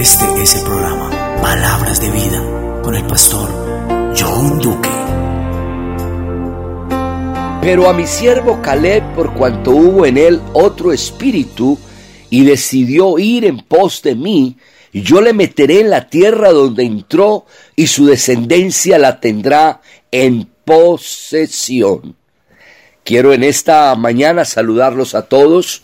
Este es el programa Palabras de Vida con el pastor John Duque. Pero a mi siervo Caleb, por cuanto hubo en él otro espíritu, y decidió ir en pos de mí, yo le meteré en la tierra donde entró, y su descendencia la tendrá en posesión. Quiero en esta mañana saludarlos a todos,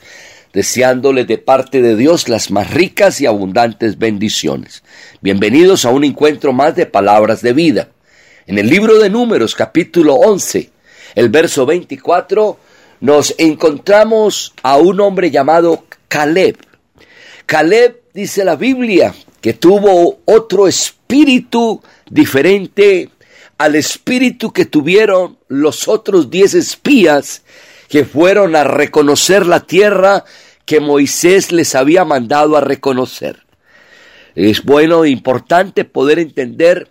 deseándoles de parte de Dios las más ricas y abundantes bendiciones. Bienvenidos a un encuentro más de palabras de vida. En el libro de Números, capítulo 11, el verso 24, nos encontramos a un hombre llamado Caleb. Caleb, dice la Biblia, que tuvo otro espíritu diferente al espíritu que tuvieron los otros diez espías que fueron a reconocer la tierra que Moisés les había mandado a reconocer. Es bueno e importante poder entender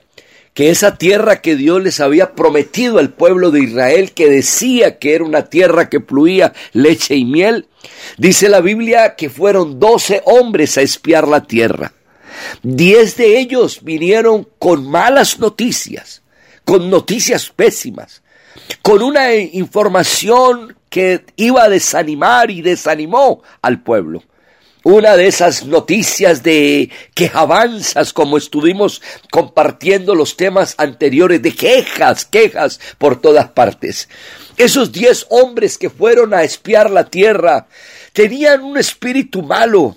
que esa tierra que Dios les había prometido al pueblo de Israel, que decía que era una tierra que fluía leche y miel, dice la Biblia que fueron doce hombres a espiar la tierra. Diez de ellos vinieron con malas noticias con noticias pésimas, con una información que iba a desanimar y desanimó al pueblo. Una de esas noticias de quejabanzas, como estuvimos compartiendo los temas anteriores, de quejas, quejas por todas partes. Esos diez hombres que fueron a espiar la tierra tenían un espíritu malo,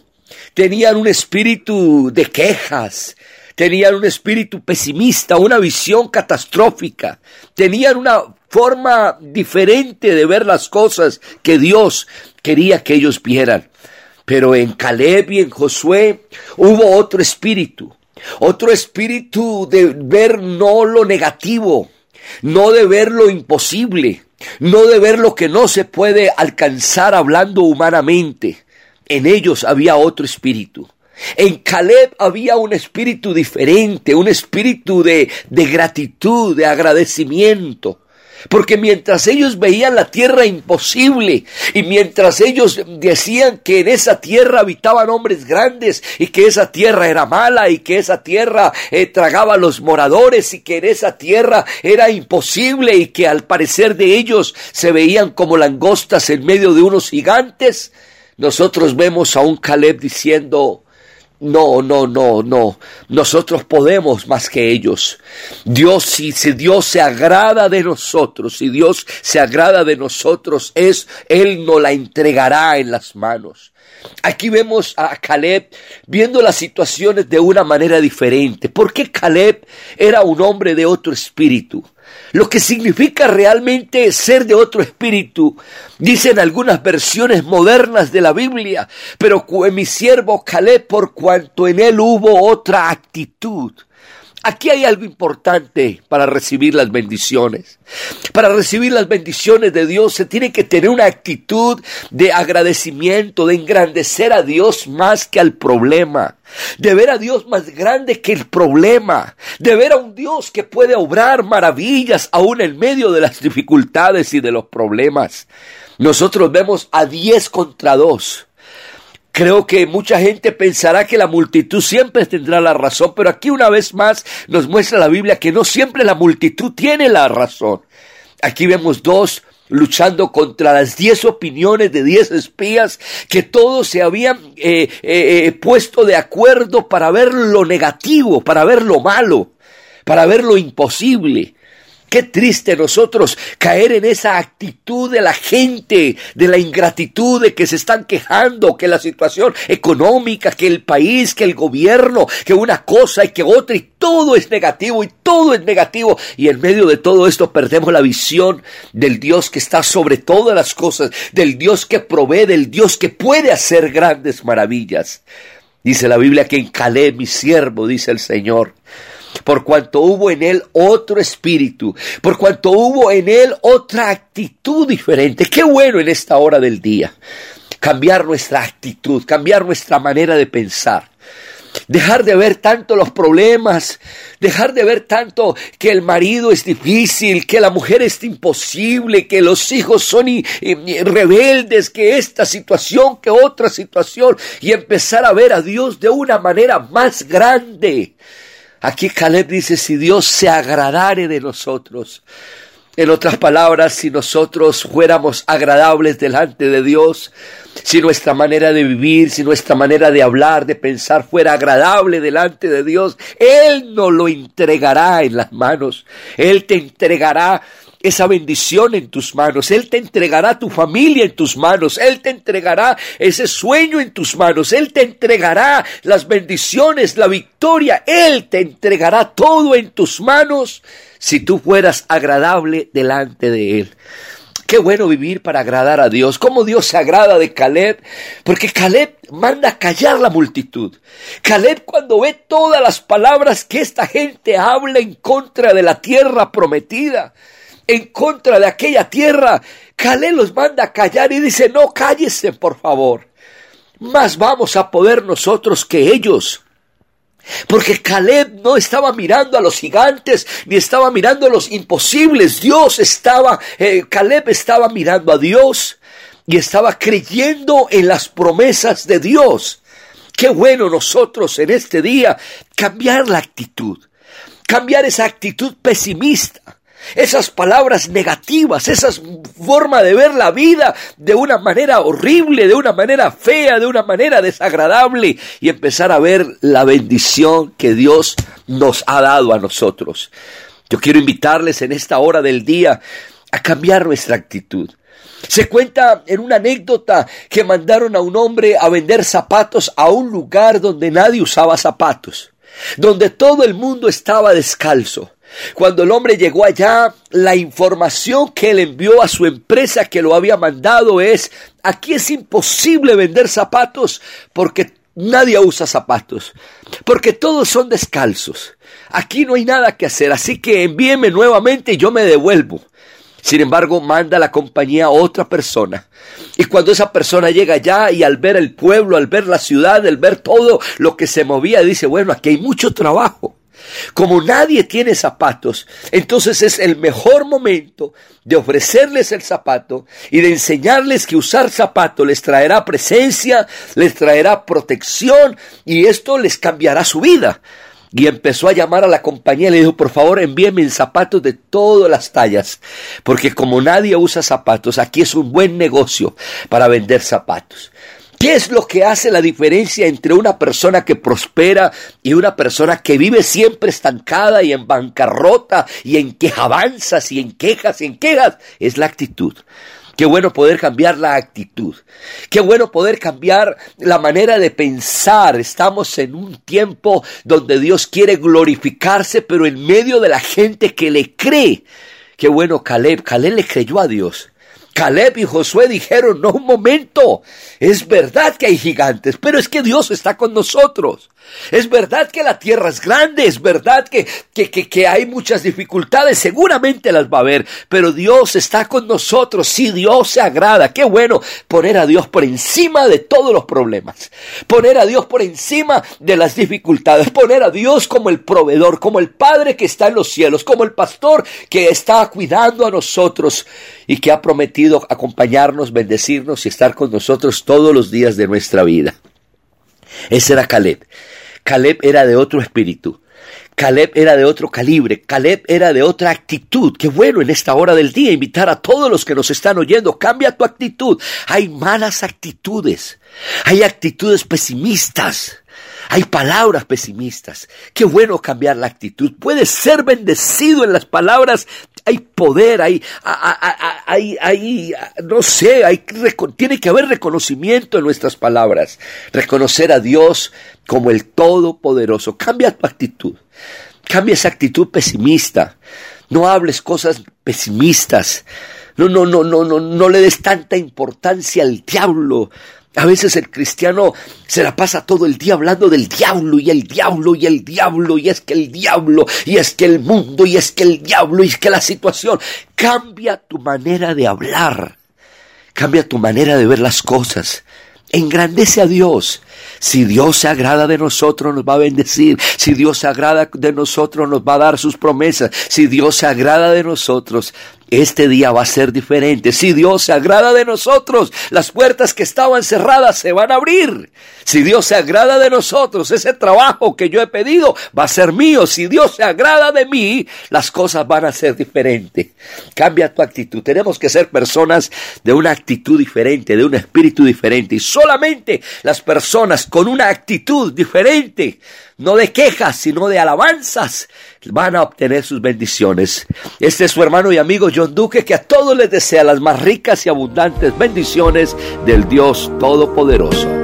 tenían un espíritu de quejas, tenían un espíritu pesimista, una visión catastrófica, tenían una forma diferente de ver las cosas que Dios quería que ellos vieran. Pero en Caleb y en Josué hubo otro espíritu, otro espíritu de ver no lo negativo, no de ver lo imposible, no de ver lo que no se puede alcanzar hablando humanamente. En ellos había otro espíritu. En Caleb había un espíritu diferente, un espíritu de, de gratitud, de agradecimiento. Porque mientras ellos veían la tierra imposible y mientras ellos decían que en esa tierra habitaban hombres grandes y que esa tierra era mala y que esa tierra eh, tragaba a los moradores y que en esa tierra era imposible y que al parecer de ellos se veían como langostas en medio de unos gigantes, nosotros vemos a un Caleb diciendo, no, no, no, no. Nosotros podemos más que ellos. Dios, si, si, Dios se agrada de nosotros, si Dios se agrada de nosotros, es, Él nos la entregará en las manos. Aquí vemos a Caleb viendo las situaciones de una manera diferente. ¿Por qué Caleb era un hombre de otro espíritu? Lo que significa realmente ser de otro espíritu, dicen algunas versiones modernas de la Biblia, pero mi siervo Caleb por cuanto en él hubo otra actitud. Aquí hay algo importante para recibir las bendiciones. Para recibir las bendiciones de Dios se tiene que tener una actitud de agradecimiento, de engrandecer a Dios más que al problema, de ver a Dios más grande que el problema, de ver a un Dios que puede obrar maravillas aún en medio de las dificultades y de los problemas. Nosotros vemos a diez contra dos Creo que mucha gente pensará que la multitud siempre tendrá la razón, pero aquí una vez más nos muestra la Biblia que no siempre la multitud tiene la razón. Aquí vemos dos luchando contra las diez opiniones de diez espías que todos se habían eh, eh, eh, puesto de acuerdo para ver lo negativo, para ver lo malo, para ver lo imposible. Qué triste nosotros caer en esa actitud de la gente, de la ingratitud, de que se están quejando, que la situación económica, que el país, que el gobierno, que una cosa y que otra, y todo es negativo y todo es negativo. Y en medio de todo esto perdemos la visión del Dios que está sobre todas las cosas, del Dios que provee, del Dios que puede hacer grandes maravillas. Dice la Biblia que en Caleb, mi siervo, dice el Señor, por cuanto hubo en él otro espíritu, por cuanto hubo en él otra actitud diferente. Qué bueno en esta hora del día. Cambiar nuestra actitud, cambiar nuestra manera de pensar. dejar de ver tanto los problemas, dejar de ver tanto que el marido es difícil, que la mujer es imposible, que los hijos son rebeldes, que esta situación, que otra situación, y empezar a ver a Dios de una manera más grande. Aquí Caleb dice, si Dios se agradare de nosotros, en otras palabras, si nosotros fuéramos agradables delante de Dios, si nuestra manera de vivir, si nuestra manera de hablar, de pensar fuera agradable delante de Dios, Él nos lo entregará en las manos. Él te entregará esa bendición en tus manos. Él te entregará tu familia en tus manos. Él te entregará ese sueño en tus manos. Él te entregará las bendiciones, la victoria. Él te entregará todo en tus manos si tú fueras agradable delante de Él. Qué bueno vivir para agradar a Dios. Cómo Dios se agrada de Caleb. Porque Caleb manda callar la multitud. Caleb cuando ve todas las palabras que esta gente habla en contra de la tierra prometida, en contra de aquella tierra, Caleb los manda a callar y dice, no cállese por favor. Más vamos a poder nosotros que ellos. Porque Caleb no estaba mirando a los gigantes, ni estaba mirando a los imposibles. Dios estaba, eh, Caleb estaba mirando a Dios y estaba creyendo en las promesas de Dios. Qué bueno nosotros en este día cambiar la actitud, cambiar esa actitud pesimista esas palabras negativas, esa forma de ver la vida de una manera horrible, de una manera fea, de una manera desagradable y empezar a ver la bendición que Dios nos ha dado a nosotros. Yo quiero invitarles en esta hora del día a cambiar nuestra actitud. Se cuenta en una anécdota que mandaron a un hombre a vender zapatos a un lugar donde nadie usaba zapatos, donde todo el mundo estaba descalzo. Cuando el hombre llegó allá, la información que él envió a su empresa que lo había mandado es, aquí es imposible vender zapatos porque nadie usa zapatos, porque todos son descalzos. Aquí no hay nada que hacer, así que envíeme nuevamente y yo me devuelvo. Sin embargo, manda la compañía a otra persona. Y cuando esa persona llega allá y al ver el pueblo, al ver la ciudad, al ver todo lo que se movía, dice, bueno, aquí hay mucho trabajo. Como nadie tiene zapatos, entonces es el mejor momento de ofrecerles el zapato y de enseñarles que usar zapato les traerá presencia, les traerá protección y esto les cambiará su vida. Y empezó a llamar a la compañía y le dijo, por favor, envíenme zapatos de todas las tallas, porque como nadie usa zapatos, aquí es un buen negocio para vender zapatos. ¿Qué es lo que hace la diferencia entre una persona que prospera y una persona que vive siempre estancada y en bancarrota y en quejabanzas y en quejas y en quejas? Es la actitud. Qué bueno poder cambiar la actitud. Qué bueno poder cambiar la manera de pensar. Estamos en un tiempo donde Dios quiere glorificarse, pero en medio de la gente que le cree. Qué bueno Caleb. Caleb le creyó a Dios. Caleb y Josué dijeron, no un momento, es verdad que hay gigantes, pero es que Dios está con nosotros. Es verdad que la tierra es grande, es verdad que, que, que, hay muchas dificultades, seguramente las va a haber, pero Dios está con nosotros, si Dios se agrada, qué bueno poner a Dios por encima de todos los problemas, poner a Dios por encima de las dificultades, poner a Dios como el proveedor, como el Padre que está en los cielos, como el pastor que está cuidando a nosotros y que ha prometido acompañarnos, bendecirnos y estar con nosotros todos los días de nuestra vida. Ese era Caleb. Caleb era de otro espíritu. Caleb era de otro calibre, Caleb era de otra actitud. Qué bueno en esta hora del día invitar a todos los que nos están oyendo, cambia tu actitud. Hay malas actitudes, hay actitudes pesimistas. Hay palabras pesimistas. Qué bueno cambiar la actitud. Puedes ser bendecido en las palabras. Hay poder, hay, hay, hay, no sé, hay, tiene que haber reconocimiento en nuestras palabras. Reconocer a Dios como el Todopoderoso. Cambia tu actitud. Cambia esa actitud pesimista. No hables cosas pesimistas. No, no, no, no, no, no le des tanta importancia al diablo. A veces el cristiano se la pasa todo el día hablando del diablo y el diablo y el diablo y es que el diablo y es que el mundo y es que el diablo y es que la situación. Cambia tu manera de hablar. Cambia tu manera de ver las cosas. engrandece a Dios. Si Dios se agrada de nosotros, nos va a bendecir. Si Dios se agrada de nosotros, nos va a dar sus promesas. Si Dios se agrada de nosotros, este día va a ser diferente. Si Dios se agrada de nosotros, las puertas que estaban cerradas se van a abrir. Si Dios se agrada de nosotros, ese trabajo que yo he pedido va a ser mío. Si Dios se agrada de mí, las cosas van a ser diferentes. Cambia tu actitud. Tenemos que ser personas de una actitud diferente, de un espíritu diferente. Y solamente las personas con una actitud diferente, no de quejas, sino de alabanzas, van a obtener sus bendiciones. Este es su hermano y amigo John Duque que a todos les desea las más ricas y abundantes bendiciones del Dios Todopoderoso.